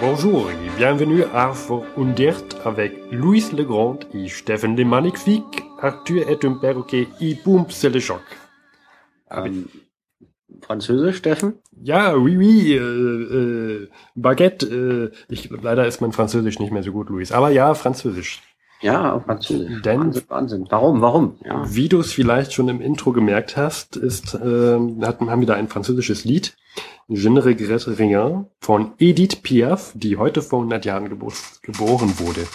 Bonjour et bienvenue à Fort Undert avec Louis Legrand et Stephen Le Magnifique. Arthur est un perroquet et boum, c'est le choc. Ähm, Französisch, Steffen? Ja, oui, oui, äh, äh, Baguette. Äh, ich, leider ist mein Französisch nicht mehr so gut, Luis. Aber ja, Französisch. Ja, auf Französisch. Denn- Wahnsinn, Wahnsinn. Warum, warum? Ja. Wie du es vielleicht schon im Intro gemerkt hast, ist, äh, hatten, haben wir da ein französisches Lied, Je ne regrette rien, von Edith Piaf, die heute vor 100 Jahren gebo geboren wurde.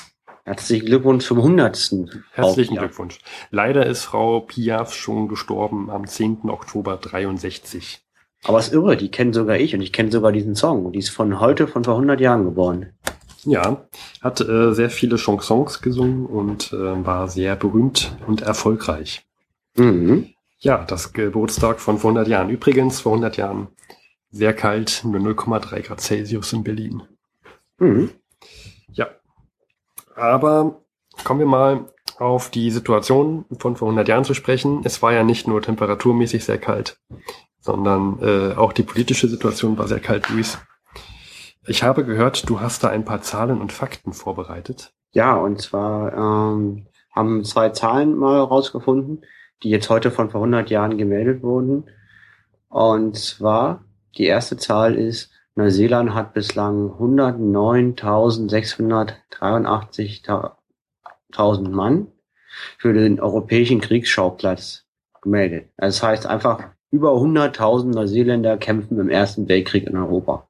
Herzlichen Glückwunsch zum Hundertsten. Herzlichen Frau Piaf. Glückwunsch. Leider ist Frau Piaf schon gestorben am 10. Oktober 63. Aber es ist irre, die kennen sogar ich und ich kenne sogar diesen Song. Die ist von heute, von vor 100 Jahren geboren. Ja, hat äh, sehr viele Chansons gesungen und äh, war sehr berühmt und erfolgreich. Mhm. Ja, das Geburtstag von vor 100 Jahren. Übrigens, vor 100 Jahren sehr kalt, nur 0,3 Grad Celsius in Berlin. Mhm. Ja, aber kommen wir mal auf die Situation von vor 100 Jahren zu sprechen. Es war ja nicht nur temperaturmäßig sehr kalt, sondern äh, auch die politische Situation war sehr kalt, Luis. Ich habe gehört, du hast da ein paar Zahlen und Fakten vorbereitet. Ja, und zwar ähm, haben zwei Zahlen mal rausgefunden, die jetzt heute von vor 100 Jahren gemeldet wurden. Und zwar, die erste Zahl ist, Neuseeland hat bislang 109.683.000 Mann für den europäischen Kriegsschauplatz gemeldet. Das heißt einfach, über 100.000 Neuseeländer kämpfen im Ersten Weltkrieg in Europa.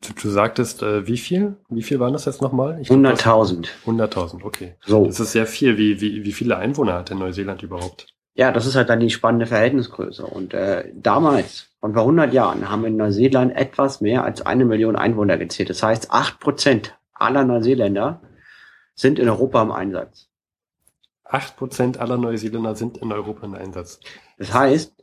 Du, du sagtest, äh, wie viel? Wie viel waren das jetzt nochmal? Ich glaub, du hast- 100.000. 100.000, okay. So. Das ist sehr viel. Wie, wie, wie viele Einwohner hat denn Neuseeland überhaupt? Ja, das ist halt dann die spannende Verhältnisgröße. Und äh, damals, von vor 100 Jahren, haben in Neuseeland etwas mehr als eine Million Einwohner gezählt. Das heißt, acht Prozent aller Neuseeländer sind in Europa im Einsatz. 8% aller Neuseeländer sind in Europa in Einsatz. Das heißt,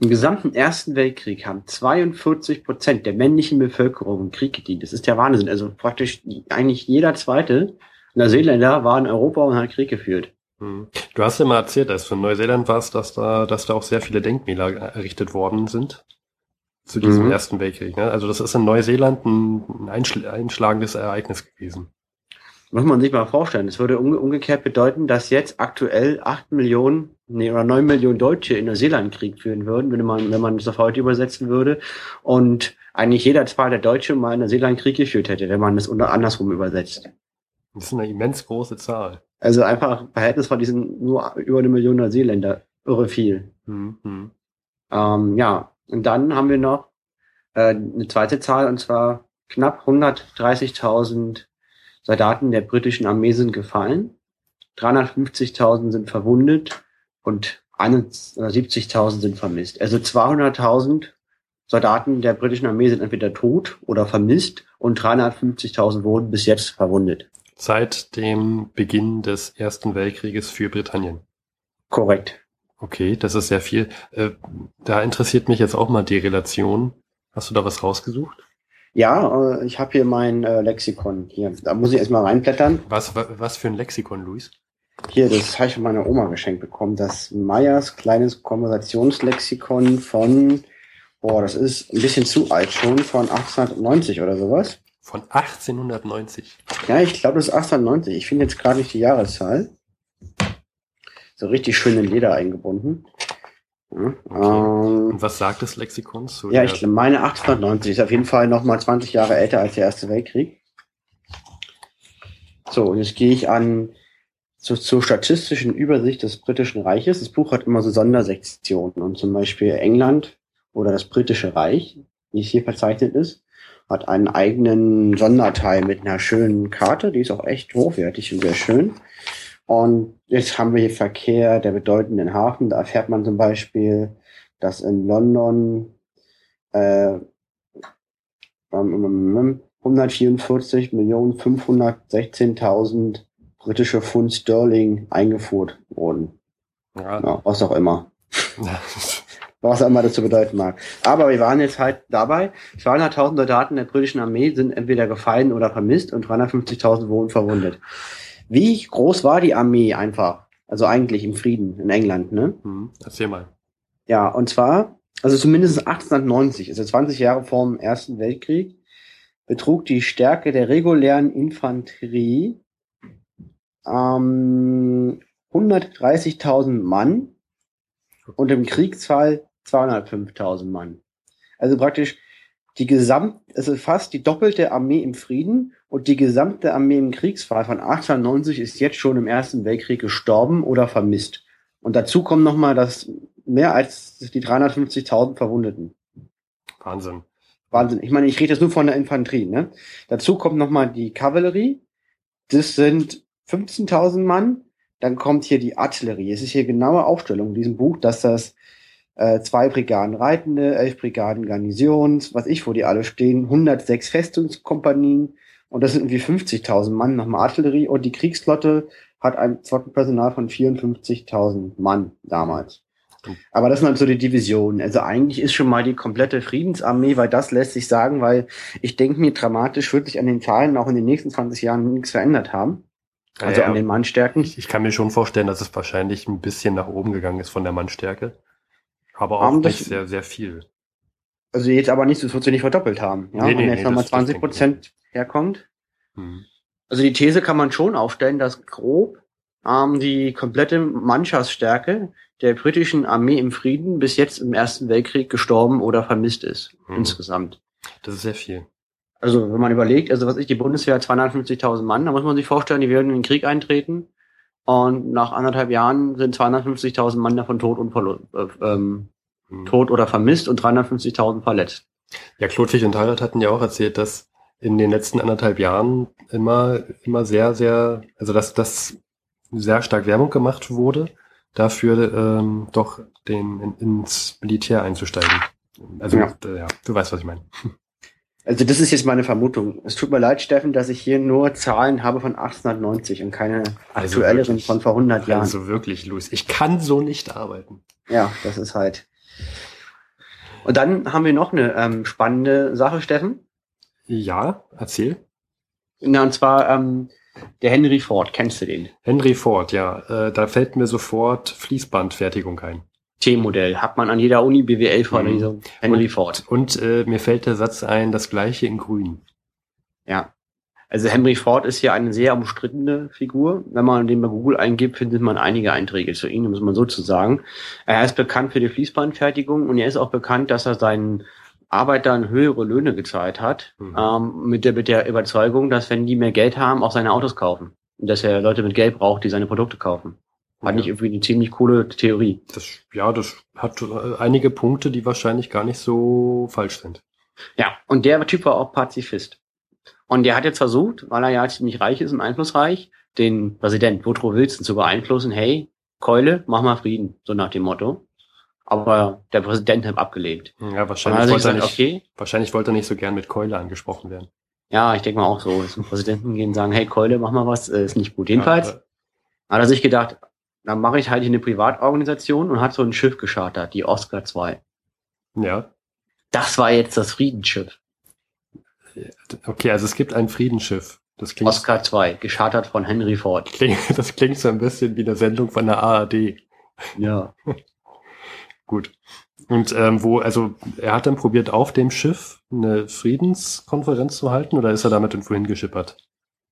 im gesamten Ersten Weltkrieg haben 42 Prozent der männlichen Bevölkerung im Krieg gedient. Das ist der Wahnsinn. Also praktisch eigentlich jeder zweite Neuseeländer war in Europa und hat Krieg geführt. Hm. Du hast ja mal erzählt, als du in Neuseeland warst, dass da, dass da auch sehr viele Denkmäler errichtet worden sind zu diesem Mhm. Ersten Weltkrieg. Ne? Also das ist in Neuseeland ein, ein einschl einschlagendes Ereignis gewesen. Muss man sich mal vorstellen. Das würde umge umgekehrt bedeuten, dass jetzt aktuell acht Millionen, nee, oder neun Millionen Deutsche in Neuseeland Krieg führen würden, wenn man, wenn man das auf heute übersetzen würde. Und eigentlich jeder zweite Deutsche mal in Neuseeland Krieg geführt hätte, wenn man das unter andersrum übersetzt. Das ist eine immens große Zahl. Also einfach Verhältnis von diesen nur über eine Million Neuseeländer. Irre viel. Hm, hm. Ähm, ja, und dann haben wir noch äh, eine zweite Zahl, und zwar knapp 130.000 Soldaten der britischen Armee sind gefallen, 350.000 sind verwundet und 71.000 sind vermisst. Also 200.000 Soldaten der britischen Armee sind entweder tot oder vermisst und 350.000 wurden bis jetzt verwundet. Seit dem Beginn des Ersten Weltkrieges für Britannien. Korrekt. Okay, das ist sehr viel. Äh, da interessiert mich jetzt auch mal die Relation. Hast du da was rausgesucht? Ja, äh, ich habe hier mein äh, Lexikon hier. Da muss ich erstmal reinblättern. Was, wa- was für ein Lexikon, Luis? Hier, das habe ich von meiner Oma geschenkt bekommen. Das Meyers kleines Konversationslexikon von, boah, das ist ein bisschen zu alt schon, von 1890 oder sowas. Von 1890. Ja, ich glaube, das ist 1890. Ich finde jetzt gerade nicht die Jahreszahl. So richtig schön in Leder eingebunden. Ja, ähm, Und was sagt das Lexikon zu ja ich meine 1890 ist auf jeden Fall noch mal 20 Jahre älter als der Erste Weltkrieg. So, und jetzt gehe ich an zu, zur statistischen Übersicht des Britischen Reiches. Das Buch hat immer so Sondersektionen und zum Beispiel England oder das Britische Reich, wie es hier verzeichnet ist, hat einen eigenen Sonderteil mit einer schönen Karte, die ist auch echt hochwertig und sehr schön. Und jetzt haben wir hier Verkehr der bedeutenden Hafen. Da erfährt man zum Beispiel, dass in London äh, ähm, 144 Millionen 516.000 britische Pfund Sterling eingefuhrt wurden. Ja. Ja, was auch immer. Was auch immer das zu bedeuten mag. Aber wir waren jetzt halt dabei, 200.000 Soldaten der britischen Armee sind entweder gefallen oder vermisst und 350.000 wurden verwundet. Wie groß war die Armee einfach? Also eigentlich im Frieden in England, ne? Hm, erzähl mal. Ja, und zwar, also zumindest 1890, also 20 Jahre vor dem Ersten Weltkrieg, betrug die Stärke der regulären Infanterie ähm, 130.000 Mann und im Kriegsfall 205.000 Mann. Also praktisch die gesamt, also fast die doppelte Armee im Frieden und die gesamte Armee im Kriegsfall von 1890 ist jetzt schon im Ersten Weltkrieg gestorben oder vermisst. Und dazu kommen nochmal das mehr als die 350.000 Verwundeten. Wahnsinn. Wahnsinn. Ich meine, ich rede jetzt nur von der Infanterie. Ne? Dazu kommt nochmal die Kavallerie. Das sind 15.000 Mann. Dann kommt hier die Artillerie. Es ist hier genaue Aufstellung in diesem Buch, dass das äh, zwei Brigaden Reitende, elf Brigaden Garnisons, was ich, wo die alle stehen, 106 Festungskompanien und das sind irgendwie 50.000 Mann nochmal Artillerie und die Kriegsflotte hat ein Flottenpersonal von 54.000 Mann damals. Aber das sind halt so die Divisionen. Also eigentlich ist schon mal die komplette Friedensarmee, weil das lässt sich sagen, weil ich denke mir, dramatisch wird sich an den Zahlen auch in den nächsten 20 Jahren nichts verändert haben. Also ja, an den Mannstärken. Ich, ich, kann mir schon vorstellen, dass es wahrscheinlich ein bisschen nach oben gegangen ist von der Mannstärke. Aber auch um, nicht das, sehr, sehr viel. Also jetzt aber nicht, es wird sich nicht verdoppelt haben. Ja, nee, nee, wenn jetzt nee, nochmal 20 Prozent herkommt. Hm. Also die These kann man schon aufstellen, dass grob ähm, die komplette Mannschaftsstärke der britischen Armee im Frieden bis jetzt im Ersten Weltkrieg gestorben oder vermisst ist. Hm. Insgesamt. Das ist sehr viel. Also wenn man überlegt, also was ich, die Bundeswehr hat 250.000 Mann, da muss man sich vorstellen, die werden in den Krieg eintreten und nach anderthalb Jahren sind 250.000 Mann davon tot und äh, ähm, hm. tot oder vermisst und 350.000 verletzt. Ja, Klotwig und Heirat hatten ja auch erzählt, dass in den letzten anderthalb Jahren immer, immer sehr, sehr, also dass das sehr stark Werbung gemacht wurde, dafür ähm, doch den in, ins Militär einzusteigen. Also ja. Äh, ja, du weißt, was ich meine. Also das ist jetzt meine Vermutung. Es tut mir leid, Steffen, dass ich hier nur Zahlen habe von 1890 und keine also aktuelleren wirklich, von vor 100 Jahren. Also wirklich, Luis, ich kann so nicht arbeiten. Ja, das ist halt. Und dann haben wir noch eine ähm, spannende Sache, Steffen. Ja, erzähl. Na, und zwar ähm, der Henry Ford. Kennst du den? Henry Ford, ja. Äh, da fällt mir sofort Fließbandfertigung ein. T-Modell. Hat man an jeder Uni BWL-Vorlesung. Mhm. Henry und, Ford. Und äh, mir fällt der Satz ein, das gleiche in grün. Ja. Also Henry Ford ist ja eine sehr umstrittene Figur. Wenn man den bei Google eingibt, findet man einige Einträge zu ihm, muss man so zu sagen. Er ist bekannt für die Fließbandfertigung und er ist auch bekannt, dass er seinen Arbeitern höhere Löhne gezahlt hat, mhm. ähm, mit, der, mit der Überzeugung, dass wenn die mehr Geld haben, auch seine Autos kaufen. Und dass er Leute mit Geld braucht, die seine Produkte kaufen. Fand ich irgendwie eine ziemlich coole Theorie. Das, ja, das hat einige Punkte, die wahrscheinlich gar nicht so falsch sind. Ja, und der Typ war auch Pazifist. Und der hat jetzt versucht, weil er ja ziemlich reich ist und einflussreich, den Präsident Woodrow Wilson zu beeinflussen, hey, Keule, mach mal Frieden, so nach dem Motto. Aber der Präsident hat abgelehnt. Ja, wahrscheinlich wollte, gesagt, er nicht, okay. wahrscheinlich wollte er nicht so gern mit Keule angesprochen werden. Ja, ich denke mal auch so. Zum Präsidenten gehen und sagen, hey Keule, mach mal was, äh, ist nicht gut. Jedenfalls ja, hat er sich gedacht, dann mache ich halt eine Privatorganisation und hat so ein Schiff geschartert, die Oscar 2. Ja. Das war jetzt das Friedensschiff. Okay, also es gibt ein Friedensschiff. Das klingt, Oscar 2, geschartert von Henry Ford. das klingt so ein bisschen wie eine Sendung von der ARD. Ja. Gut. Und ähm, wo, also er hat dann probiert, auf dem Schiff eine Friedenskonferenz zu halten oder ist er damit irgendwo hingeschippert?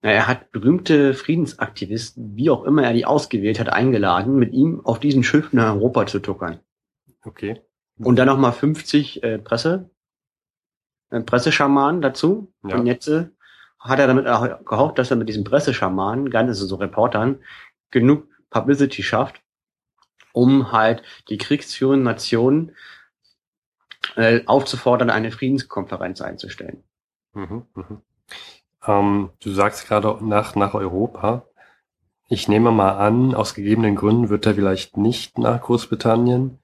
Er hat berühmte Friedensaktivisten, wie auch immer er die ausgewählt hat, eingeladen, mit ihm auf diesen Schiff nach Europa zu tuckern. Okay. Und dann nochmal 50 äh, Presse, äh, Presseschamanen dazu. Ja. Und jetzt äh, hat er damit gehofft, dass er mit diesen Presseschamanen, ganz so Reportern, genug Publicity schafft, um halt die kriegsführenden Nationen äh, aufzufordern, eine Friedenskonferenz einzustellen. Mhm, mh. Ähm, du sagst gerade nach, nach Europa. Ich nehme mal an, aus gegebenen Gründen wird er vielleicht nicht nach Großbritannien,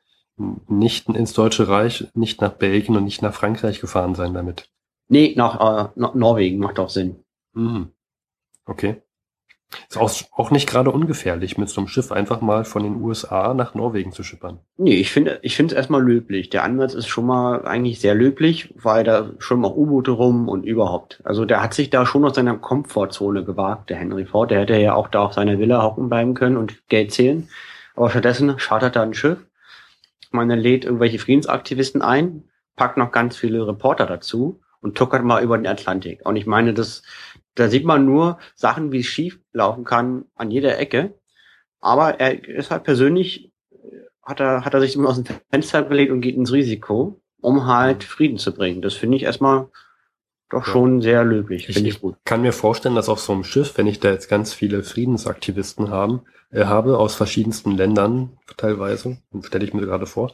nicht ins Deutsche Reich, nicht nach Belgien und nicht nach Frankreich gefahren sein damit. Nee, nach, äh, nach Norwegen macht auch Sinn. Mhm. Okay. Ist auch, auch nicht gerade ungefährlich, mit so einem Schiff einfach mal von den USA nach Norwegen zu schippern. Nee, ich finde, ich finde es erstmal löblich. Der Ansatz ist schon mal eigentlich sehr löblich, weil da schon mal U-Boote rum und überhaupt. Also der hat sich da schon aus seiner Komfortzone gewagt, der Henry Ford. Der hätte ja auch da auf seiner Villa hocken bleiben können und Geld zählen. Aber stattdessen chartert er ein Schiff Man lädt irgendwelche Friedensaktivisten ein, packt noch ganz viele Reporter dazu und tuckert mal über den Atlantik. Und ich meine, das, da sieht man nur Sachen, wie es schief laufen kann an jeder Ecke. Aber er ist halt persönlich, hat er, hat er sich immer aus dem Fenster gelegt und geht ins Risiko, um halt Frieden zu bringen. Das finde ich erstmal doch ja. schon sehr löblich. Finde ich, ich gut. kann mir vorstellen, dass auf so einem Schiff, wenn ich da jetzt ganz viele Friedensaktivisten haben, äh, habe aus verschiedensten Ländern teilweise, stelle ich mir gerade vor,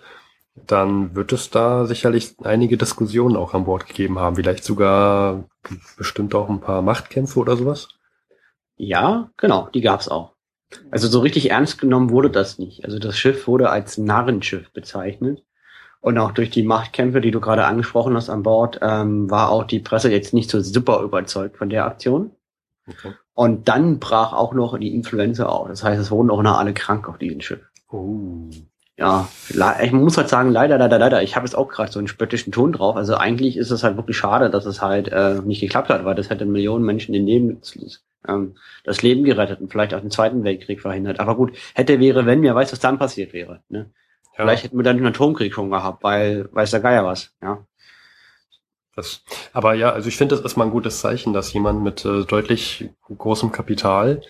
dann wird es da sicherlich einige Diskussionen auch an Bord gegeben haben. Vielleicht sogar bestimmt auch ein paar Machtkämpfe oder sowas. Ja, genau, die gab's auch. Also so richtig ernst genommen wurde das nicht. Also das Schiff wurde als Narrenschiff bezeichnet. Und auch durch die Machtkämpfe, die du gerade angesprochen hast an Bord, ähm, war auch die Presse jetzt nicht so super überzeugt von der Aktion. Okay. Und dann brach auch noch die Influenza auf. Das heißt, es wurden auch noch alle krank auf diesem Schiff. Oh. Ja, ich muss halt sagen, leider, leider, leider. Ich habe jetzt auch gerade so einen spöttischen Ton drauf. Also eigentlich ist es halt wirklich schade, dass es halt äh, nicht geklappt hat, weil das hätte Millionen Menschen den Leben, ähm, das Leben gerettet und vielleicht auch den Zweiten Weltkrieg verhindert. Aber gut, hätte, wäre, wenn, wer weiß, was dann passiert wäre. Ne? Ja. Vielleicht hätten wir dann einen Atomkrieg schon gehabt, weil weiß der Geier was, ja. Das, aber ja, also ich finde, das ist mal ein gutes Zeichen, dass jemand mit äh, deutlich großem Kapital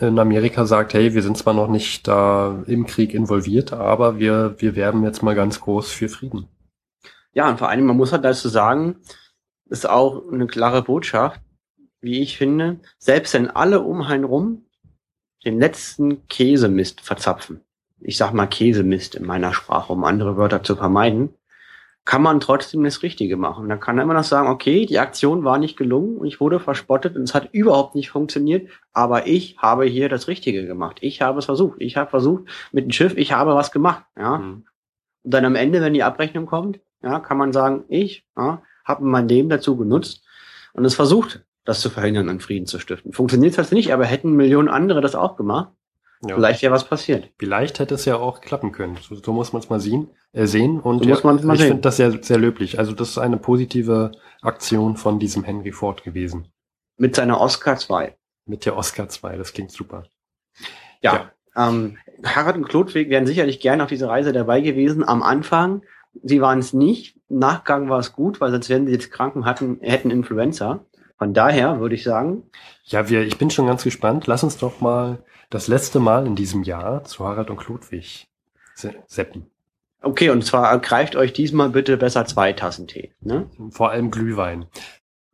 in Amerika sagt, hey, wir sind zwar noch nicht da im Krieg involviert, aber wir, wir werben jetzt mal ganz groß für Frieden. Ja, und vor allem, man muss halt dazu sagen, ist auch eine klare Botschaft, wie ich finde, selbst wenn alle um einen rum den letzten Käsemist verzapfen, ich sag mal Käsemist in meiner Sprache, um andere Wörter zu vermeiden, kann man trotzdem das Richtige machen. Da kann er immer noch sagen, okay, die Aktion war nicht gelungen und ich wurde verspottet und es hat überhaupt nicht funktioniert, aber ich habe hier das Richtige gemacht. Ich habe es versucht. Ich habe versucht mit dem Schiff, ich habe was gemacht. Ja. Mhm. Und dann am Ende, wenn die Abrechnung kommt, ja, kann man sagen, ich ja, habe mein Leben dazu genutzt und es versucht, das zu verhindern, einen Frieden zu stiften. Funktioniert das nicht, aber hätten Millionen andere das auch gemacht, ja. Vielleicht ja was passiert. Vielleicht hätte es ja auch klappen können. So, so muss man es mal sehen, äh, sehen. Und so ja, mal ich finde das sehr, sehr löblich. Also das ist eine positive Aktion von diesem Henry Ford gewesen. Mit seiner Oscar 2. Mit der Oscar 2, das klingt super. Ja, ja. Ähm, Harald und Klodwig wären sicherlich gerne auf dieser Reise dabei gewesen. Am Anfang, sie waren es nicht. Nachgang war es gut, weil sonst wären sie jetzt Kranken hatten, hätten Influenza. Von daher würde ich sagen. Ja, wir, ich bin schon ganz gespannt. Lass uns doch mal das letzte Mal in diesem Jahr zu Harald und Klodwig seppen. Okay, und zwar greift euch diesmal bitte besser zwei Tassen Tee. Ne? Vor allem Glühwein.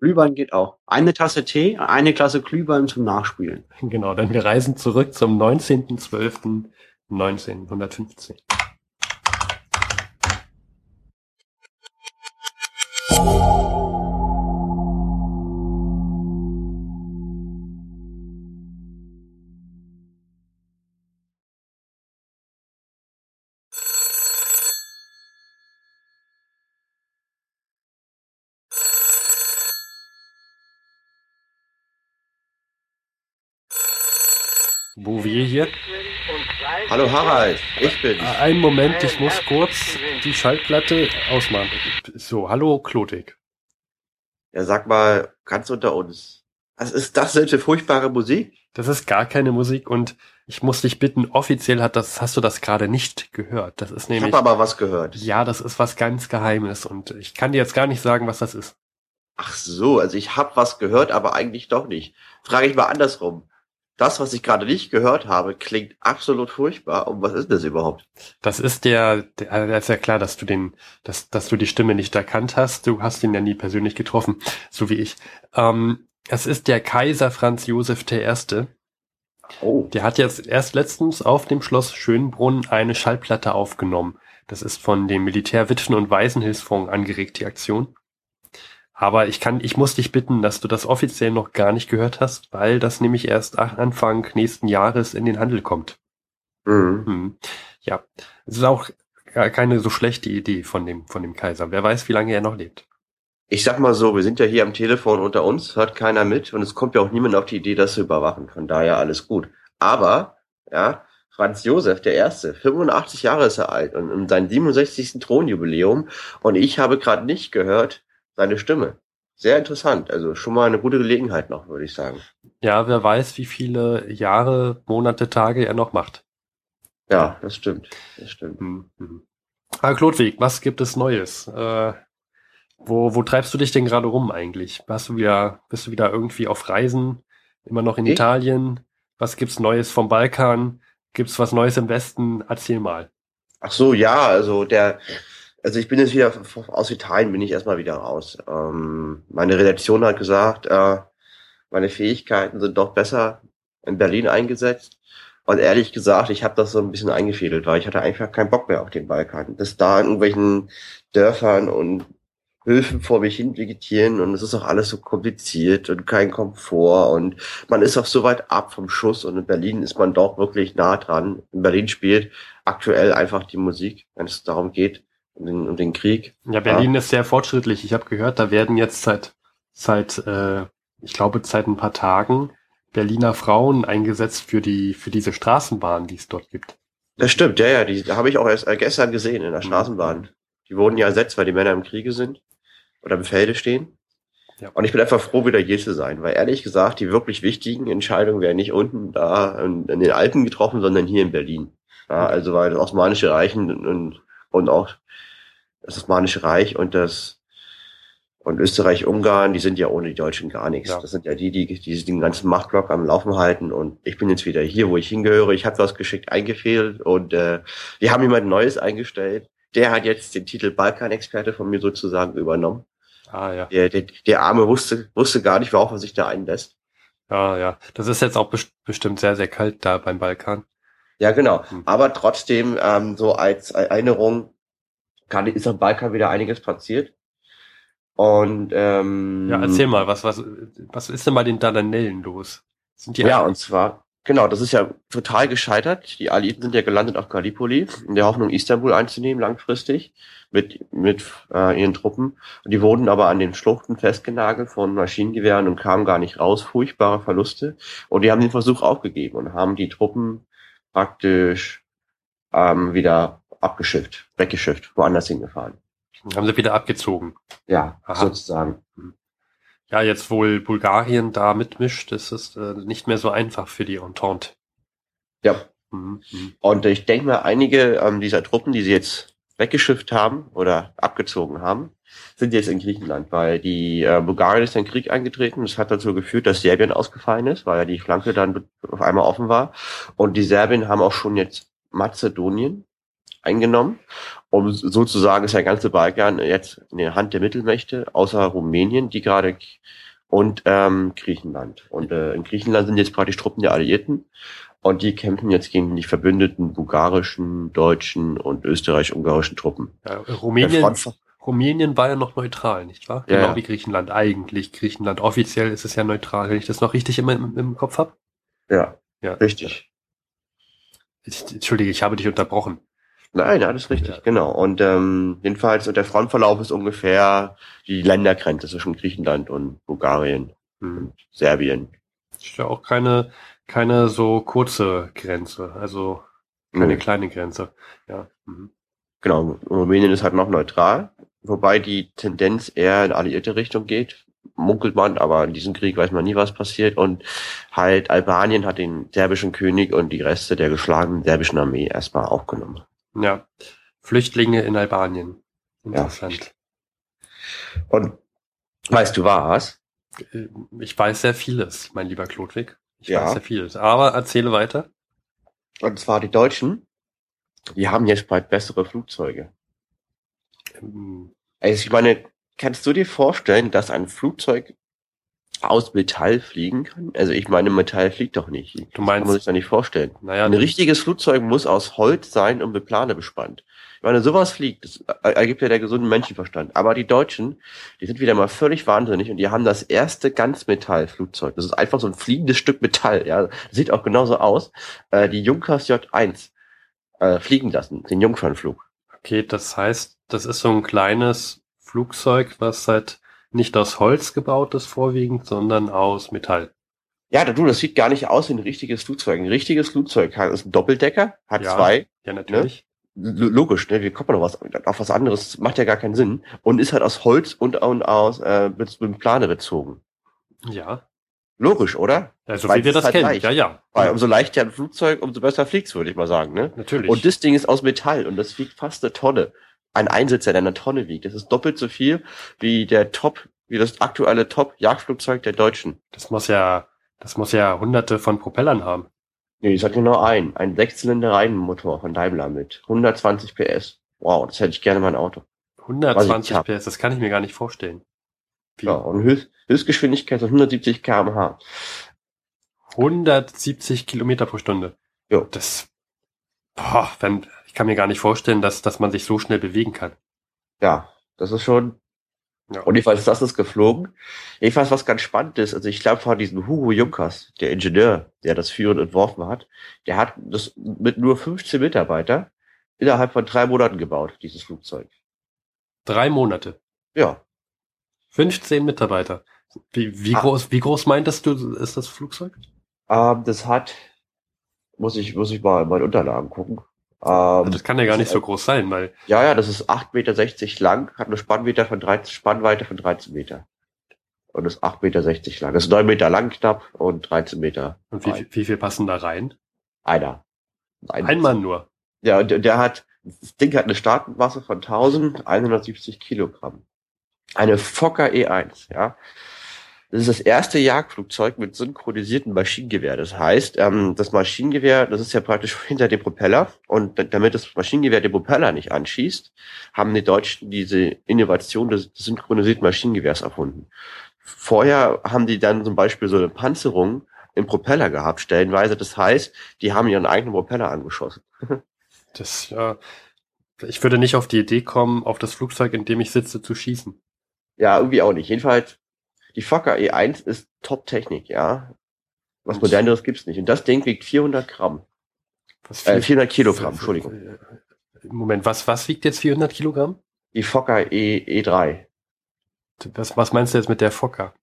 Glühwein geht auch. Eine Tasse Tee, eine Klasse Glühwein zum Nachspülen. Genau, denn wir reisen zurück zum 19.12.1915. Bouvier hier. Hallo Harald, ich bin. Ah, einen Moment, ich muss kurz die Schallplatte ausmachen. So, hallo Klotik. Ja, sag mal, ganz unter uns. Was ist das denn für furchtbare Musik? Das ist gar keine Musik und ich muss dich bitten, offiziell hat das, hast du das gerade nicht gehört. Das ist nämlich. Ich habe aber was gehört. Ja, das ist was ganz Geheimes und ich kann dir jetzt gar nicht sagen, was das ist. Ach so, also ich habe was gehört, aber eigentlich doch nicht. Frage ich mal andersrum das, was ich gerade nicht gehört habe, klingt absolut furchtbar. Und was ist das überhaupt? Das ist der, der also ist ja klar, dass du den, dass, dass du die Stimme nicht erkannt hast. Du hast ihn ja nie persönlich getroffen, so wie ich. Ähm, es ist der Kaiser Franz Josef I. Oh. Der hat jetzt erst letztens auf dem Schloss Schönbrunn eine Schallplatte aufgenommen. Das ist von dem Militärwitwen- und Waisenhilfsfonds angeregt, die Aktion. Aber ich kann, ich muss dich bitten, dass du das offiziell noch gar nicht gehört hast, weil das nämlich erst Anfang nächsten Jahres in den Handel kommt. Mhm. Hm. Ja, es ist auch keine so schlechte Idee von dem, von dem Kaiser. Wer weiß, wie lange er noch lebt. Ich sag mal so, wir sind ja hier am Telefon unter uns, hört keiner mit und es kommt ja auch niemand auf die Idee, das zu überwachen. Von daher alles gut. Aber, ja, Franz Josef, der Erste, 85 Jahre ist er alt und in seinem 67. Thronjubiläum und ich habe gerade nicht gehört, seine Stimme. Sehr interessant. Also schon mal eine gute Gelegenheit noch, würde ich sagen. Ja, wer weiß, wie viele Jahre, Monate, Tage er noch macht. Ja, das stimmt. Das stimmt. Mhm. Ah, Klodwig, was gibt es Neues? Äh, wo, wo treibst du dich denn gerade rum eigentlich? Hast du wieder, bist du wieder irgendwie auf Reisen? Immer noch in Ich? Italien? Was gibt's Neues vom Balkan? Gibt's was Neues im Westen? Erzähl mal. Ach so, ja, also der, also ich bin jetzt wieder aus Italien, bin ich erstmal wieder raus. Ähm, meine Redaktion hat gesagt, äh, meine Fähigkeiten sind doch besser in Berlin eingesetzt. Und ehrlich gesagt, ich habe das so ein bisschen eingefädelt, weil ich hatte einfach keinen Bock mehr auf den Balkan. Das da in irgendwelchen Dörfern und Höfen vor mich hin vegetieren und es ist auch alles so kompliziert und kein Komfort und man ist auch so weit ab vom Schuss und in Berlin ist man doch wirklich nah dran. In Berlin spielt aktuell einfach die Musik, wenn es darum geht, um den, um den Krieg. Ja, Berlin ist sehr fortschrittlich. Ich habe gehört, da werden jetzt seit, seit äh, ich glaube, seit ein paar Tagen Berliner Frauen eingesetzt für die, für diese Straßenbahn, die es dort gibt. Das stimmt, ja, ja, die habe ich auch erst äh, gestern gesehen in der Straßenbahn. Die wurden ja ersetzt, weil die Männer im Kriege sind oder im Felde stehen. Ja. Und ich bin einfach froh, wieder hier zu sein, weil ehrlich gesagt, die wirklich wichtigen Entscheidungen werden nicht unten da in, in den Alpen getroffen, sondern hier in Berlin. Ja, also weil das Osmanische Reich und, und auch das Osmanische Reich und das und Österreich, Ungarn, die sind ja ohne die Deutschen gar nichts. Ja. Das sind ja die, die, die den ganzen Machtblock am Laufen halten. Und ich bin jetzt wieder hier, wo ich hingehöre. Ich habe was geschickt eingefehlt und äh, wir haben jemand Neues eingestellt. Der hat jetzt den Titel Balkan-Experte von mir sozusagen übernommen. Ah, ja. Der, der, der Arme wusste, wusste gar nicht, worauf er sich da einlässt. Ja, ja. Das ist jetzt auch best bestimmt sehr, sehr kalt da beim Balkan. Ja, genau. Hm. Aber trotzdem, ähm, so als Erinnerung, kann, ist am Balkan wieder einiges passiert. Und ähm, Ja, erzähl mal, was, was, was ist denn bei den Dardanellen los? Sind die Ja, und zwar, genau, das ist ja total gescheitert. Die Alliierten sind ja gelandet auf Gallipoli, in der Hoffnung, Istanbul einzunehmen, langfristig, mit, mit äh, ihren Truppen. Und die wurden aber an den Schluchten festgenagelt von Maschinengewehren und kamen gar nicht raus. Furchtbare Verluste. Und die haben den Versuch aufgegeben und haben die Truppen praktisch ähm, wieder abgeschifft, weggeschifft, woanders hingefahren. haben sie wieder abgezogen. Ja, Aha. sozusagen. Ja, jetzt wohl Bulgarien da mitmischt, ist es äh, nicht mehr so einfach für die Entente. Ja, Mhm. mhm. Und ich denke mal, einige ähm, dieser Truppen, die sie jetzt weggeschifft haben oder abgezogen haben, sind jetzt in Griechenland, weil die äh, Bulgarien ist in den Krieg eingetreten. Das hat dazu geführt, dass Serbien ausgefallen ist, weil ja die Flanke dann auf einmal offen war. Und die Serbien haben auch schon jetzt Mazedonien eingenommen. Und sozusagen ist der ganze Balkan jetzt in der Hand der Mittelmächte, außer Rumänien, die gerade und ähm, Griechenland. Und äh, in Griechenland sind jetzt praktisch Truppen der Alliierten. Und die kämpfen jetzt gegen die verbündeten bulgarischen, deutschen und österreich-ungarischen Truppen. Ja, Rumänien, Rumänien war ja noch neutral, nicht wahr? Ja, genau ja. wie Griechenland eigentlich. Griechenland offiziell ist es ja neutral, wenn ich das noch richtig im, im, im Kopf habe. Ja, Ja. richtig. Ich, Entschuldige, ich habe dich unterbrochen. Nein, alles richtig, Ja. genau. Und ähm, jedenfalls, und der Frontverlauf ist ungefähr die Ländergrenze zwischen Griechenland und Bulgarien Hm. und Serbien. Ist ja auch keine, keine so kurze Grenze, also keine Nee. kleine Grenze. Ja. Mhm. Genau, Rumänien ist halt noch neutral, wobei die Tendenz eher in alliierte Richtung geht, munkelt man, aber in diesem Krieg weiß man nie, was passiert. Und halt Albanien hat den serbischen König und die Reste der geschlagenen serbischen Armee erstmal aufgenommen. Ja. Flüchtlinge in Albanien. Ja. Interessant. Und weißt du was? Äh, Ich weiß sehr vieles, mein lieber Klodwig. Ich Ja. weiß sehr vieles. Aber erzähle weiter. Und zwar die Deutschen, die haben jetzt bald bessere Flugzeuge. Ähm, Also ich meine, kannst du dir vorstellen, dass ein Flugzeug aus Metall fliegen kann? Also ich meine, Metall fliegt doch nicht. Das meinst- kann man sich doch nicht vorstellen. Naja, Ein richtiges Flugzeug muss aus Holz sein und mit Plane bespannt. Ich meine, sowas fliegt, das ergibt ja der gesunde Menschenverstand. Aber die Deutschen, die sind wieder mal völlig wahnsinnig und die haben das erste Ganzmetall-Flugzeug. Das ist einfach so ein fliegendes Stück Metall, ja. Sieht auch genauso aus. Äh, die Junkers J1 äh, fliegen lassen, den Jungfernflug. Okay, das heißt, das ist so ein kleines Flugzeug, was halt nicht aus Holz gebaut ist vorwiegend, sondern aus Metall. Ja, du, das sieht gar nicht aus wie ein richtiges Flugzeug. Ein richtiges Flugzeug ist ein Doppeldecker, hat Ja. zwei. Ja, natürlich. L- Logisch, ne? Wie kommt man noch was, auf was anderes? Das macht ja gar keinen Sinn. Und ist halt aus Holz und, und aus äh, mit, mit Plane bezogen. Ja. Logisch, oder? Ja, so Weil wie wir das halt kennen. leicht. Ja, ja. Weil umso leichter ein Flugzeug, umso besser fliegt's, würde ich mal sagen, ne? Natürlich. Und das Ding ist aus Metall und das wiegt fast eine Tonne. Ein Einsitzer, der eine Tonne wiegt. Das ist doppelt so viel wie der Top, wie das aktuelle Top-Jagdflugzeug der Deutschen. das muss ja, das muss ja hunderte von Propellern haben. Nee, ich nur noch ein. Ein Sechszylinder-Reihenmotor von Daimler mit 120 PS. Wow, das hätte ich gerne in mein Auto. 120 hab. PS, das kann ich mir gar nicht vorstellen. Wie? Ja, und Höchst, Höchstgeschwindigkeit von 170 km/h. 170 Kilometer pro Stunde. Jo. Das, boah, wenn, kann mir gar nicht vorstellen, dass, dass man sich so schnell bewegen kann. Ja, das ist schon. Ja. Und jedenfalls das ist geflogen. Jedenfalls was ganz spannend ist, also ich glaube von diesem Hugo Junkers, der Ingenieur, der das führend entworfen hat, der hat das mit nur 15 Mitarbeiter innerhalb von drei Monaten gebaut, dieses Flugzeug. Drei Monate. Ja, 15 Mitarbeiter. Wie, wie Ah. groß, wie groß meintest du, ist das Flugzeug? ähm, das hat, muss ich, muss ich mal in meine Unterlagen gucken. Ähm, Also das kann ja gar nicht so groß sein, weil Ja, ja, das ist 8,60 Meter lang, hat eine Spannweite von 13, Spannweite von 13 Meter. Und ist 8,60 Meter lang. Das ist 9 Meter lang knapp und 13 Meter. und wie, wie viel passen da rein? Einer. Ein, Ein Mann nur. Ja, und der, der hat, das Ding hat eine Startmasse von 1170 Kilogramm. Eine Fokker E1, ja. Das ist das erste Jagdflugzeug mit synchronisiertem Maschinengewehr. Das heißt, ähm, das Maschinengewehr, das ist ja praktisch hinter dem Propeller. Und da- damit das Maschinengewehr den Propeller nicht anschießt, haben die Deutschen diese Innovation des synchronisierten Maschinengewehrs erfunden. Vorher haben die dann zum Beispiel so eine Panzerung im Propeller gehabt, stellenweise. Das heißt, die haben ihren eigenen Propeller angeschossen. Das, ja, ich würde nicht auf die Idee kommen, auf das Flugzeug, in dem ich sitze, zu schießen. Ja, irgendwie auch nicht. Jedenfalls, die Fokker E1 ist Top-Technik, ja. Was moderneres gibt's nicht. Und das Ding wiegt 400 Gramm. Was Äh, viel- 400 Kilogramm, Entschuldigung. Moment, was, was wiegt jetzt 400 Kilogramm? Die Fokker E, E3. Was, was meinst du jetzt mit der Fokker?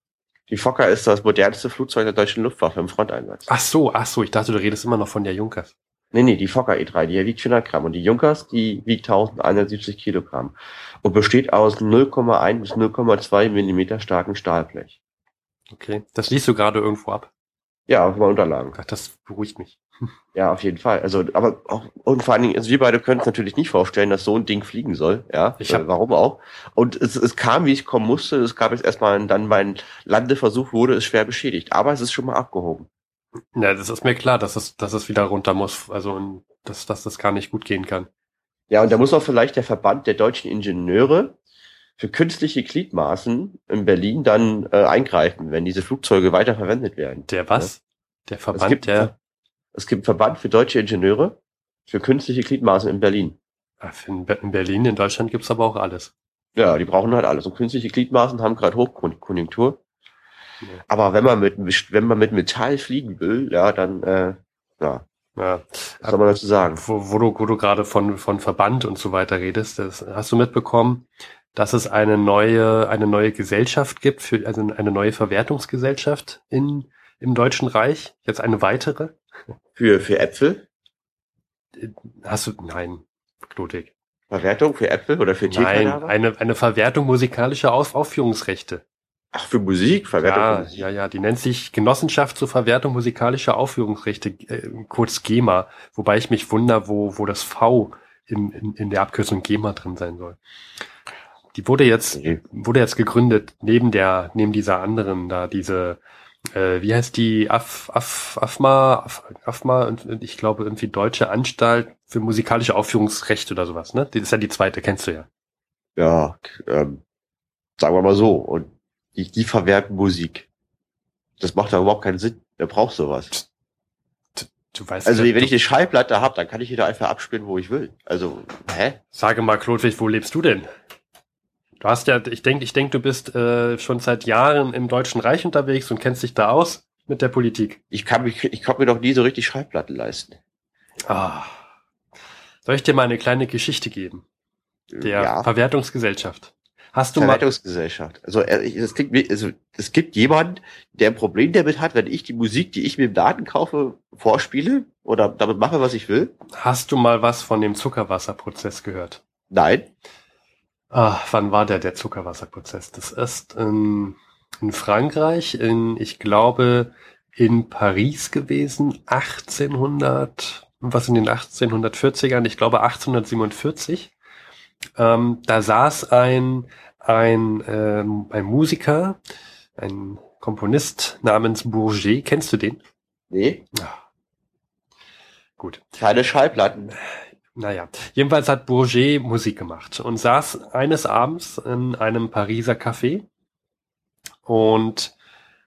Die Fokker ist das modernste Flugzeug der deutschen Luftwaffe im Fronteinsatz. Ach so, ach so, ich dachte, du redest immer noch von der Junkers. Nee, nee, die Fokker E3, die wiegt 400 Gramm. Und die Junkers, die wiegt 1170 Kilogramm. Und besteht aus 0,1 bis 0,2 Millimeter starken Stahlblech. Okay. Das liest du gerade irgendwo ab. Ja, auf meinen Unterlagen. Ach, das beruhigt mich. Ja, auf jeden Fall. Also, aber auch, und vor allen Dingen, also wir beide können es natürlich nicht vorstellen, dass so ein Ding fliegen soll. Ja, Ich hab- äh, warum auch? Und es, es kam, wie es kommen musste. Es gab jetzt erstmal dann mein Landeversuch wurde es schwer beschädigt. Aber es ist schon mal abgehoben. Ja, das ist mir klar, dass es, dass es wieder runter muss. Also, dass, dass das gar nicht gut gehen kann. Ja, und da muss auch vielleicht der Verband der deutschen Ingenieure für künstliche Gliedmaßen in Berlin dann äh, eingreifen, wenn diese Flugzeuge weiter verwendet werden. Der was? Der Es Verband, gibt, der, es gibt einen Verband für deutsche Ingenieure für künstliche Gliedmaßen in Berlin. Ach, in, Be- in Berlin, in Deutschland gibt's aber auch alles. Ja, die brauchen halt alles. Und künstliche Gliedmaßen haben gerade Hochkonjunktur. Aber wenn man mit wenn man mit Metall fliegen will, ja, dann äh, ja, Ja. was soll man dazu sagen? Wo, wo du, wo du gerade von, von Verband und so weiter redest, das, hast du mitbekommen, dass es eine neue, eine neue Gesellschaft gibt, für, also eine neue Verwertungsgesellschaft in, im Deutschen Reich? Jetzt eine weitere? Für für Äpfel, Hast du, nein, Knotig. Verwertung für Äpfel oder für Nein, Tierkadaver? eine, eine Verwertung musikalischer Auf Aufführungsrechte. Ach, für Musik, Verwertung Ja, Musik. ja, ja, die nennt sich Genossenschaft zur Verwertung musikalischer Aufführungsrechte, äh, kurz GEMA, wobei ich mich wunder, wo, wo das V in, in, in der Abkürzung GEMA drin sein soll. Die wurde jetzt, Okay. wurde jetzt gegründet, neben der, neben dieser anderen da, diese, äh, wie heißt die, Af, Af, AFMA, Af, AFMA, und ich glaube irgendwie Deutsche Anstalt für musikalische Aufführungsrechte oder sowas, ne? Die ist ja die zweite, kennst du ja. Ja, ähm, sagen wir mal so. Und die, die verwerten Musik. Das macht da überhaupt keinen Sinn. Wer braucht sowas? Du weißt Also ja, wenn du, ich eine Schallplatte habe, dann kann ich die da einfach abspielen, wo ich will. Also, hä? Sage mal, Klodwig, wo lebst du denn? Du hast ja, ich denke, ich denk, du bist äh, schon seit Jahren im Deutschen Reich unterwegs und kennst dich da aus mit der Politik. Ich kann mich, ich konnte mir doch nie so richtig Schallplatten leisten. Ah. Soll ich dir mal eine kleine Geschichte geben? Der ja, Verwertungsgesellschaft. Hast du mal, Verwertungsgesellschaft. Also äh, es klingt, wie- also es gibt jemand, der ein Problem damit hat, wenn ich die Musik, die ich mir im Laden kaufe, vorspiele oder damit mache, was ich will. hast du mal was von dem Zuckerwasserprozess gehört? Nein. Ah, wann war der, der Zuckerwasserprozess? Das ist, ähm, in Frankreich, in, ich glaube, in Paris gewesen, 1800, was in den 1840ern, ich glaube 1847. Ähm, da saß ein, ein, ähm, ein Musiker, ein Komponist namens Bourget. Kennst du den? Nee. Ah. Gut. Keine Schallplatten. Naja, jedenfalls hat Bourget Musik gemacht und saß eines Abends in einem Pariser Café und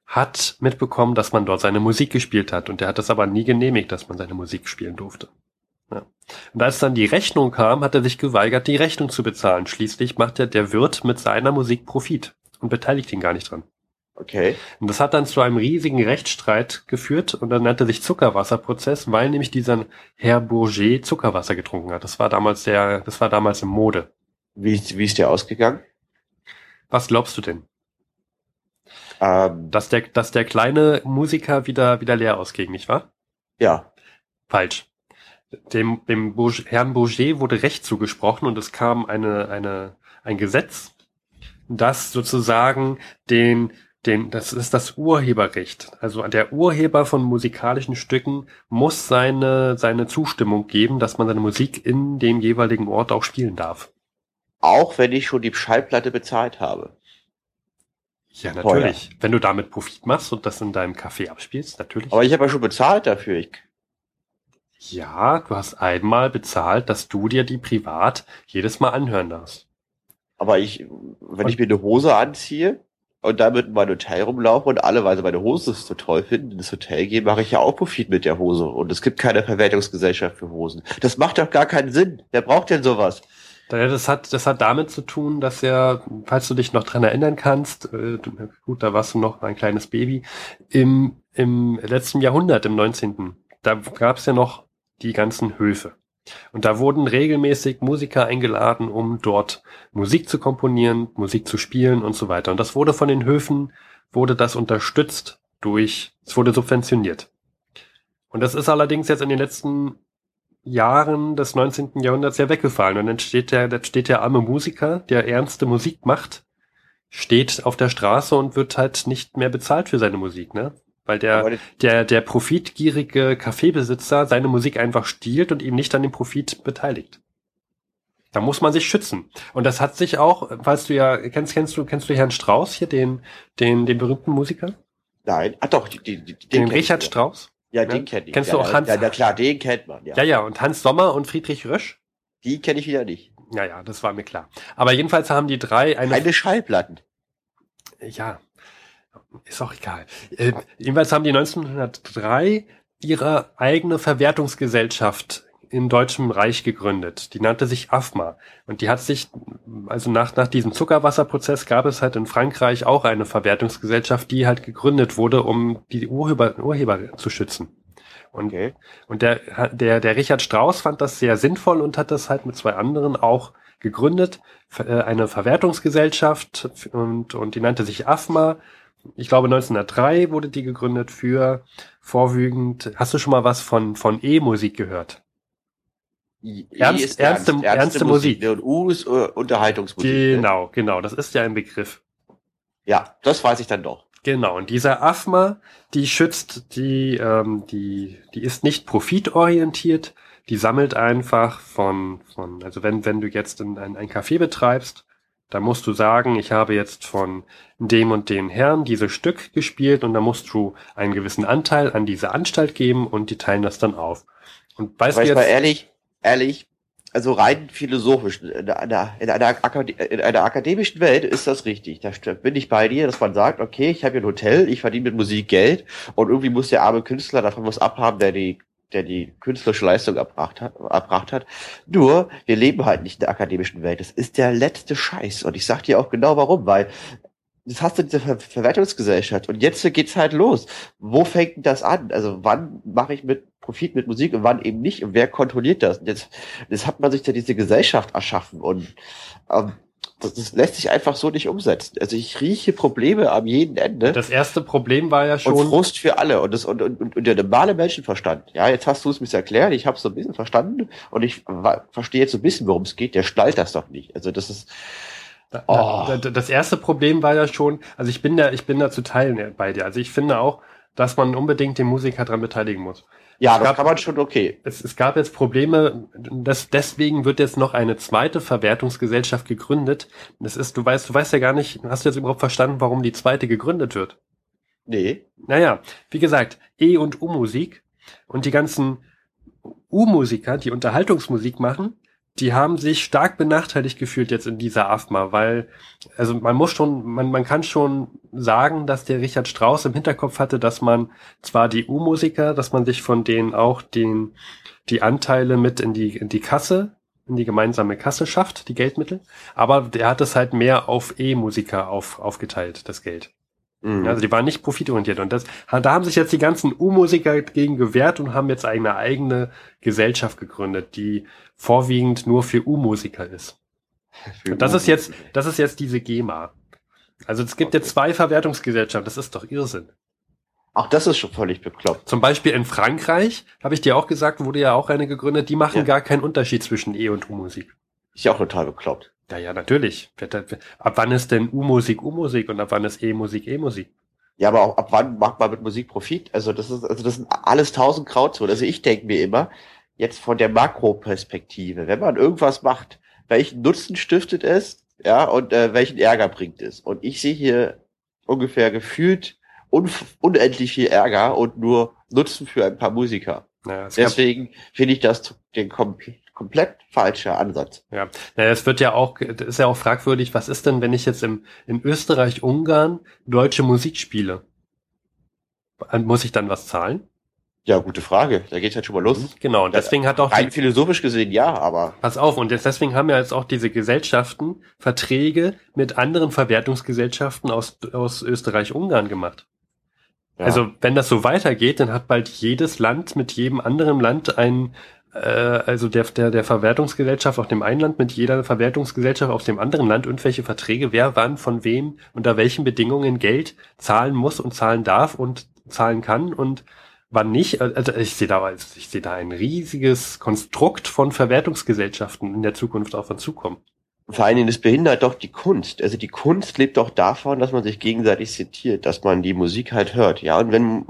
hat mitbekommen, dass man dort seine Musik gespielt hat. Und er hat das aber nie genehmigt, dass man seine Musik spielen durfte. Ja. Und als dann die Rechnung kam, hat er sich geweigert, die Rechnung zu bezahlen. Schließlich macht er der Wirt mit seiner Musik Profit und beteiligt ihn gar nicht dran. Okay. Und das hat dann zu einem riesigen Rechtsstreit geführt und dann nannte sich Zuckerwasserprozess, weil nämlich dieser Herr Bourget Zuckerwasser getrunken hat. Das war damals der, das war damals im Mode. Wie, wie ist der ausgegangen? Was glaubst du denn? Ähm, Dass der, dass der kleine Musiker wieder, wieder leer ausging, nicht wahr? ja. Falsch. Dem, dem Bourget, Herrn Bourget wurde Recht zugesprochen und es kam eine, eine, ein Gesetz, das sozusagen den, den, das ist das Urheberrecht. Also der Urheber von musikalischen Stücken muss seine, seine Zustimmung geben, dass man seine Musik in dem jeweiligen Ort auch spielen darf. Auch wenn ich schon die Schallplatte bezahlt habe. Ja, natürlich. Wenn du damit Profit machst und das in deinem Café abspielst, natürlich. Aber ich habe ja schon bezahlt dafür. Ich, ja, du hast einmal bezahlt, dass du dir die privat jedes Mal anhören darfst. aber ich, wenn ich mir eine Hose anziehe und damit in mein Hotel rumlaufe und alle Weise meine Hose so toll finden, ins Hotel gehen, mache ich ja auch Profit mit der Hose. Und es gibt keine Verwertungsgesellschaft für Hosen. Das macht doch gar keinen Sinn. Wer braucht denn sowas? Ja, Das hat, das hat damit zu tun, dass er, falls du dich noch dran erinnern kannst, äh, gut, da warst du noch ein kleines Baby, im, im letzten Jahrhundert, im 19., da gab es ja noch die ganzen Höfe. Und da wurden regelmäßig Musiker eingeladen, um dort Musik zu komponieren, Musik zu spielen und so weiter. Und das wurde von den Höfen, wurde das unterstützt durch, es wurde subventioniert. Und das ist allerdings jetzt in den letzten Jahren des 19. Jahrhunderts ja weggefallen. Und dann steht der, dann steht der arme Musiker, der ernste Musik macht, steht auf der Straße und wird halt nicht mehr bezahlt für seine Musik, ne? Weil der, der, der profitgierige Kaffeebesitzer seine Musik einfach stiehlt und ihm nicht an dem Profit beteiligt. Da muss man sich schützen. Und das hat sich auch, falls du ja, kennst, kennst du, kennst du Herrn Strauß hier, den, den, den berühmten Musiker? Nein, ah doch, die, die, die, Den, ich Richard ja. Strauß? Ja, Ja? den kenn ich. Kennst ja, du auch Hans- Ja, na klar, den kennt man, ja. Ja, ja, und Hans Sommer und Friedrich Rösch? Die kenne ich wieder nicht. Ja, ja, das war mir klar. Aber jedenfalls haben die drei eine, Keine Schallplatten. ja, ist auch egal. Äh, jedenfalls haben die 1903 ihre eigene Verwertungsgesellschaft im Deutschen Reich gegründet. Die nannte sich AFMA. Und die hat sich, also nach, nach diesem Zuckerwasserprozess gab es halt in Frankreich auch eine Verwertungsgesellschaft, die halt gegründet wurde, um die Urheber, Urheber zu schützen. Und Okay. und der, der, der Richard Strauss fand das sehr sinnvoll und hat das halt mit zwei anderen auch gegründet. Äh, Eine Verwertungsgesellschaft und, und die nannte sich AFMA. Ich glaube 1903 wurde die gegründet für vorwiegend. Hast du schon mal was von, von E-Musik gehört? I Ernst- ist ernste- ernste Musik. ne, Und U ist äh, Unterhaltungsmusik. Ne? Genau, genau. Das ist ja ein Begriff. Ja, das weiß ich dann doch. Genau, und dieser AFMA, die schützt, die, ähm, die, die ist nicht profitorientiert, die sammelt einfach von, von, also wenn, wenn du jetzt in ein, ein Café betreibst, da musst du sagen, ich habe jetzt von dem und den Herrn dieses Stück gespielt und da musst du einen gewissen Anteil an diese Anstalt geben und die teilen das dann auf. Und weißt Aber du ich mal jetzt, ehrlich, ehrlich, also rein philosophisch, in einer, in, einer in einer akademischen Welt ist das richtig. Da bin ich bei dir, dass man sagt, okay, ich habe hier ein Hotel, ich verdiene mit Musik Geld und irgendwie muss der arme Künstler davon was abhaben, der die der die künstlerische Leistung erbracht hat, erbracht hat. Nur, wir leben halt nicht in der akademischen Welt. Das ist der letzte Scheiß. Und ich sag dir auch genau warum, weil das hast du diese Ver Verwertungsgesellschaft und jetzt geht's halt los. Wo fängt denn das an? Also wann mache ich mit Profit mit Musik und wann eben nicht? Und wer kontrolliert das? Und jetzt, jetzt hat man sich da diese Gesellschaft erschaffen und ähm, das, das lässt sich einfach so nicht umsetzen. Also ich rieche Probleme am jeden Ende das erste Problem war ja und schon, Frust für alle und das und, und, und, und der normale Menschenverstand. Ja, jetzt hast du es mir erklärt, ich habe es so ein bisschen verstanden und ich verstehe jetzt so ein bisschen, worum es geht. Der schnallt das doch nicht. Also das ist Oh. da, da, das erste Problem war ja schon, also ich bin da, ich bin da zu teilen bei dir. Also ich finde auch, dass man unbedingt den Musiker dran beteiligen muss. Ja, das gab- kann man schon okay. Es, es gab jetzt Probleme, das, deswegen wird jetzt noch eine zweite Verwertungsgesellschaft gegründet. Das ist, du weißt, du weißt ja gar nicht, hast du jetzt überhaupt verstanden, warum die zweite gegründet wird? Nee. Naja, wie gesagt, E- und U-Musik und die ganzen U-Musiker, die Unterhaltungsmusik machen, die haben sich stark benachteiligt gefühlt jetzt in dieser AFMA, weil, also man muss schon, man, man kann schon sagen, dass der Richard Strauss im Hinterkopf hatte, dass man zwar die U-Musiker, dass man sich von denen auch den, die Anteile mit in die, in die Kasse, in die gemeinsame Kasse schafft, die Geldmittel, aber der hat es halt mehr auf E-Musiker auf, aufgeteilt, das Geld. Mhm. Also die waren nicht profitorientiert. Und das, da haben sich jetzt die ganzen U-Musiker gegen gewehrt und haben jetzt eine eigene Gesellschaft gegründet, die vorwiegend nur für U-Musiker ist. Für Und das ist jetzt, das ist jetzt diese GEMA. Also es gibt jetzt zwei Verwertungsgesellschaften, das ist doch Irrsinn. Auch das ist schon völlig bekloppt. Zum Beispiel in Frankreich, habe ich dir auch gesagt, wurde ja auch eine gegründet, die machen Ja. gar keinen Unterschied zwischen E- und U-Musik. Ist ja auch total bekloppt. Ja, ja, natürlich. Ab wann ist denn U-Musik U-Musik und ab wann ist E-Musik E-Musik? Ja, aber auch ab wann macht man mit Musik Profit? Also das ist, also das sind alles tausend Grauzone. Also ich denke mir immer, jetzt von der Makroperspektive, wenn man irgendwas macht, welchen Nutzen stiftet es, ja, und äh, welchen Ärger bringt es? Und ich sehe hier ungefähr gefühlt un unendlich viel Ärger und nur Nutzen für ein paar Musiker. Naja, Deswegen finde ich das den kom komplett falscher Ansatz. Ja, naja, es wird ja auch, das ist ja auch fragwürdig, was ist denn, wenn ich jetzt im, in Österreich, Ungarn deutsche Musik spiele? Muss ich dann was zahlen? Ja, gute Frage. Da geht's halt schon mal los. Genau, und deswegen hat auch Rein die, philosophisch gesehen ja, aber pass auf, und deswegen haben ja jetzt auch diese Gesellschaften Verträge mit anderen Verwertungsgesellschaften aus, aus Österreich, Ungarn gemacht. ja. Also, wenn das so weitergeht, dann hat bald jedes Land mit jedem anderen Land ein, äh, also der, der, der Verwertungsgesellschaft auf dem einen Land mit jeder Verwertungsgesellschaft auf dem anderen Land irgendwelche Verträge, wer wann von wem unter welchen Bedingungen Geld zahlen muss und zahlen darf und zahlen kann und wann nicht. Also ich sehe da, ich sehe da ein riesiges Konstrukt von Verwertungsgesellschaften in der Zukunft auf uns zukommen. Vor allen Dingen, das behindert doch die Kunst. Also die Kunst lebt doch davon, dass man sich gegenseitig zitiert, dass man die Musik halt hört. Ja, und wenn,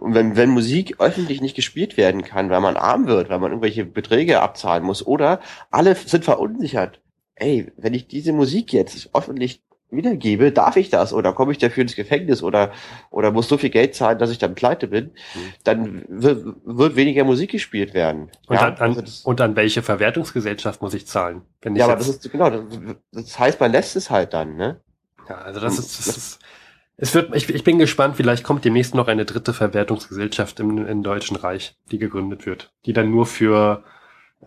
wenn, wenn Musik öffentlich nicht gespielt werden kann, weil man arm wird, weil man irgendwelche Beträge abzahlen muss, oder alle sind verunsichert. Ey, wenn ich diese Musik jetzt öffentlich wiedergebe, darf ich das? Oder komme ich dafür ins Gefängnis? Oder, oder muss so viel Geld zahlen, dass ich dann pleite bin? Dann wird, wird weniger Musik gespielt werden. Und, ja, an, also das- und an welche Verwertungsgesellschaft muss ich zahlen? Wenn ich ja aber das ist, genau, das, das heißt, man lässt es halt dann, ne? Ja, also das ist, das ist es wird, ich, ich bin gespannt, vielleicht kommt demnächst noch eine dritte Verwertungsgesellschaft im, im Deutschen Reich, die gegründet wird, die dann nur für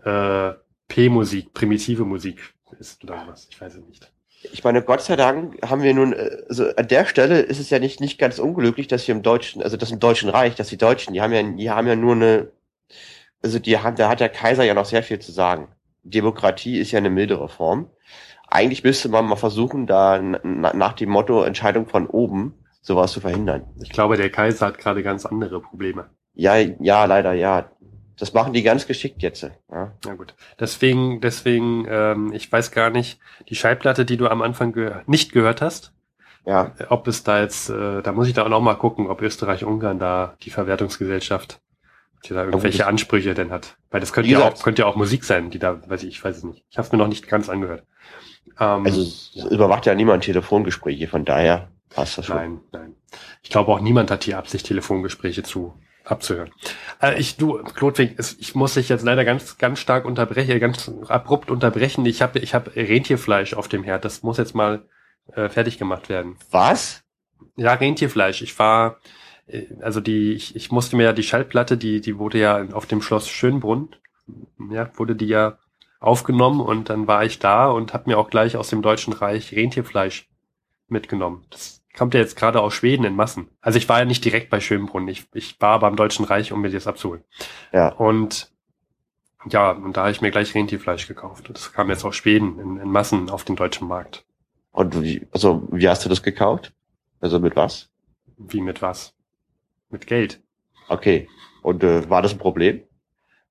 äh, P-Musik, primitive Musik ist oder was, ich weiß es nicht. Ich meine, Gott sei Dank haben wir nun, äh, also an der Stelle ist es ja nicht, nicht ganz unglücklich, dass hier im Deutschen, also das im Deutschen Reich, dass die Deutschen, die haben ja, die haben ja nur eine, also die haben, da hat der Kaiser ja noch sehr viel zu sagen. Demokratie ist ja eine mildere Form. Eigentlich müsste man mal versuchen, da na, nach dem Motto Entscheidung von oben sowas zu verhindern. Ich glaube, der Kaiser hat gerade ganz andere Probleme. Ja, ja, leider, ja. Das machen die ganz geschickt jetzt. Ja. Na gut. Deswegen, deswegen, ähm, ich weiß gar nicht, die Schallplatte, die du am Anfang ge nicht gehört hast, ja. ob es da jetzt, äh, da muss ich da auch noch mal gucken, ob Österreich-Ungarn da die Verwertungsgesellschaft, die da irgendwelche das- Ansprüche denn hat. Weil das könnte ja auch, könnte ja auch Musik sein, die da, weiß ich, ich weiß es nicht. Ich habe es mir noch nicht ganz angehört. Ähm, Also es ja. überwacht ja niemand Telefongespräche, von daher passt das schon. nein, nein. Ich glaube auch niemand hat die Absicht, Telefongespräche zu abzuhören. Äh, ich, du, Klodwig, es- ich muss dich jetzt leider ganz, ganz stark unterbrechen, ganz abrupt unterbrechen. Ich habe, ich habe Rentierfleisch auf dem Herd. Das muss jetzt mal äh, fertig gemacht werden. Was? Ja, Rentierfleisch. Ich war, äh, also die, ich, ich musste mir ja die Schallplatte, die, die wurde ja auf dem Schloss Schönbrunn, ja, wurde die ja aufgenommen und dann war ich da und habe mir auch gleich aus dem Deutschen Reich Rentierfleisch mitgenommen. Das kommt ja jetzt gerade aus Schweden in Massen. Also ich war ja nicht direkt bei Schönbrunn, ich, ich war beim Deutschen Reich, um mir das abzuholen. Ja. Und ja, und da habe ich mir gleich Rentierfleisch gekauft. Das kam jetzt aus Schweden in, in Massen auf den deutschen Markt. Und wie, also, wie hast du das gekauft? Also mit was? Wie mit was? Mit Geld. Okay. Und äh, war das ein Problem?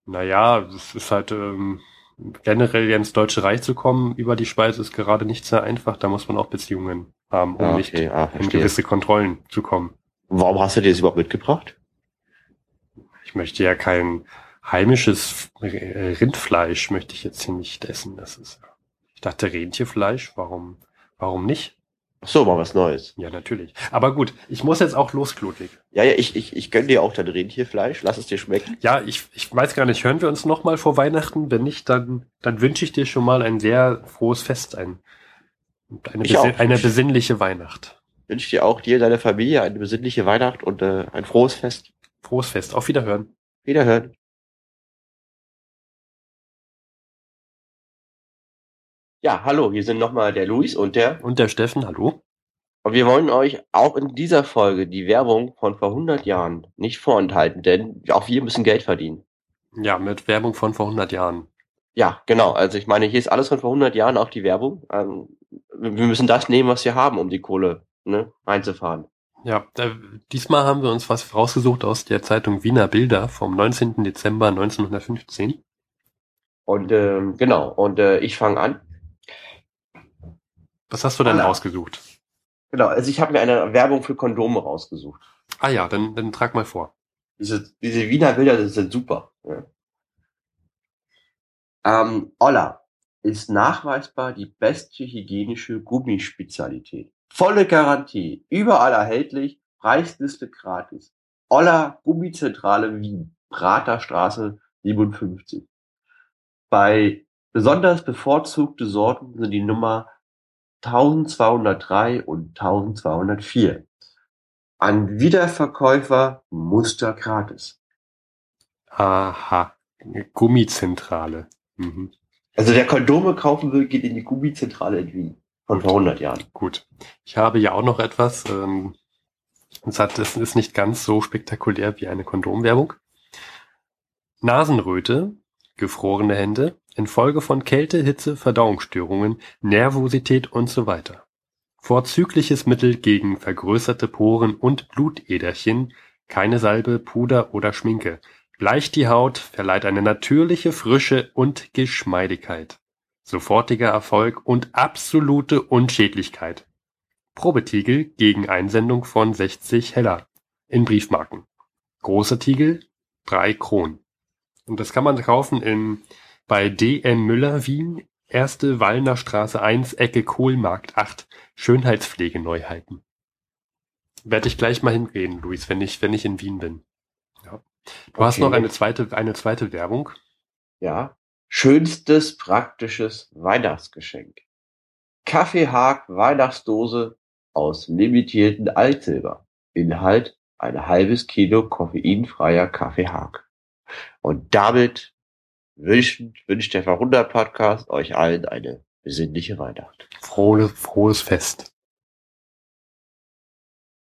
Naja, es ist halt, ähm, generell ins Deutsche Reich zu kommen über die Schweiz ist gerade nicht sehr einfach. Da muss man auch Beziehungen um Ah, nicht okay, ah, in gewisse Kontrollen zu kommen. Warum hast du dir das überhaupt mitgebracht? Ich möchte ja kein heimisches äh, Rindfleisch möchte ich jetzt hier nicht essen. Das ist, ich dachte Rentierfleisch. Warum, warum nicht? Ach so, mal was Neues. Ja, natürlich. Aber gut, ich muss jetzt auch los, Ludwig. Ja, ja, ich, ich, ich gönn dir auch dein Rentierfleisch. Lass es dir schmecken. Ja, ich, ich weiß gar nicht, hören wir uns noch mal vor Weihnachten? Wenn nicht, dann, dann wünsche ich dir schon mal ein sehr frohes Fest, ein, eine, Ich besin eine besinnliche Weihnacht. Wünsche dir auch dir, deiner Familie eine besinnliche Weihnacht und äh, ein frohes Fest. Frohes Fest. Auf Wiederhören. Wiederhören. Ja, hallo, hier sind nochmal der Luis und der. Und der Steffen, hallo? Und wir wollen euch auch in dieser Folge die Werbung von vor 100 Jahren nicht vorenthalten, denn auch wir müssen Geld verdienen. Ja, mit Werbung von vor 100 Jahren. Ja, genau. Also ich meine, hier ist alles von vor 100 Jahren auch die Werbung. Ähm, wir müssen das nehmen, was wir haben, um die Kohle ne, einzufahren. Ja, äh, diesmal haben wir uns was rausgesucht aus der Zeitung Wiener Bilder vom 19. Dezember 1915. Und ähm, genau, und äh, ich fange an. Was hast du denn Holla. rausgesucht? Genau, also ich habe mir eine Werbung für Kondome rausgesucht. Ah ja, dann, dann trag mal vor. Diese, diese Wiener Bilder das sind super. Ja. Ähm, Olla ist nachweisbar die beste hygienische Gummispezialität. Volle Garantie, überall erhältlich, Preisliste gratis. Olla Gummizentrale Wien, Praterstraße 57. Bei besonders bevorzugte Sorten sind die Nummer 1203 und 1204. An Wiederverkäufer Muster gratis. Aha, Gummizentrale. Mhm. Also wer Kondome kaufen will, geht in die Gummizentrale in Wien. Von vor 100 Jahren. Gut. Ich habe ja auch noch etwas. Ähm, es, hat, es ist nicht ganz so spektakulär wie eine Kondomwerbung. Nasenröte, gefrorene Hände, infolge von Kälte, Hitze, Verdauungsstörungen, Nervosität und so weiter. Vorzügliches Mittel gegen vergrößerte Poren und Blutäderchen, keine Salbe, Puder oder Schminke. Bleicht die Haut, verleiht eine natürliche Frische und Geschmeidigkeit. Sofortiger Erfolg und absolute Unschädlichkeit. Probetiegel gegen Einsendung von 60 Heller in Briefmarken. Großer Tiegel, drei Kronen. Und das kann man kaufen in, bei DM Müller Wien, erste Wallner Straße 1, Ecke Kohlmarkt 8, Schönheitspflegeneuheiten. Werde ich gleich mal hingehen, Luis, wenn ich, wenn ich in Wien bin. Du hast Okay. noch eine zweite, eine zweite Werbung. Ja. Schönstes praktisches Weihnachtsgeschenk. Kaffeehag Weihnachtsdose aus limitierten Altsilber. Inhalt ein halbes Kilo koffeinfreier Kaffeehag. Und damit wünscht, wünscht der Verwunder Podcast euch allen eine besinnliche Weihnacht. Frohe, frohes Fest.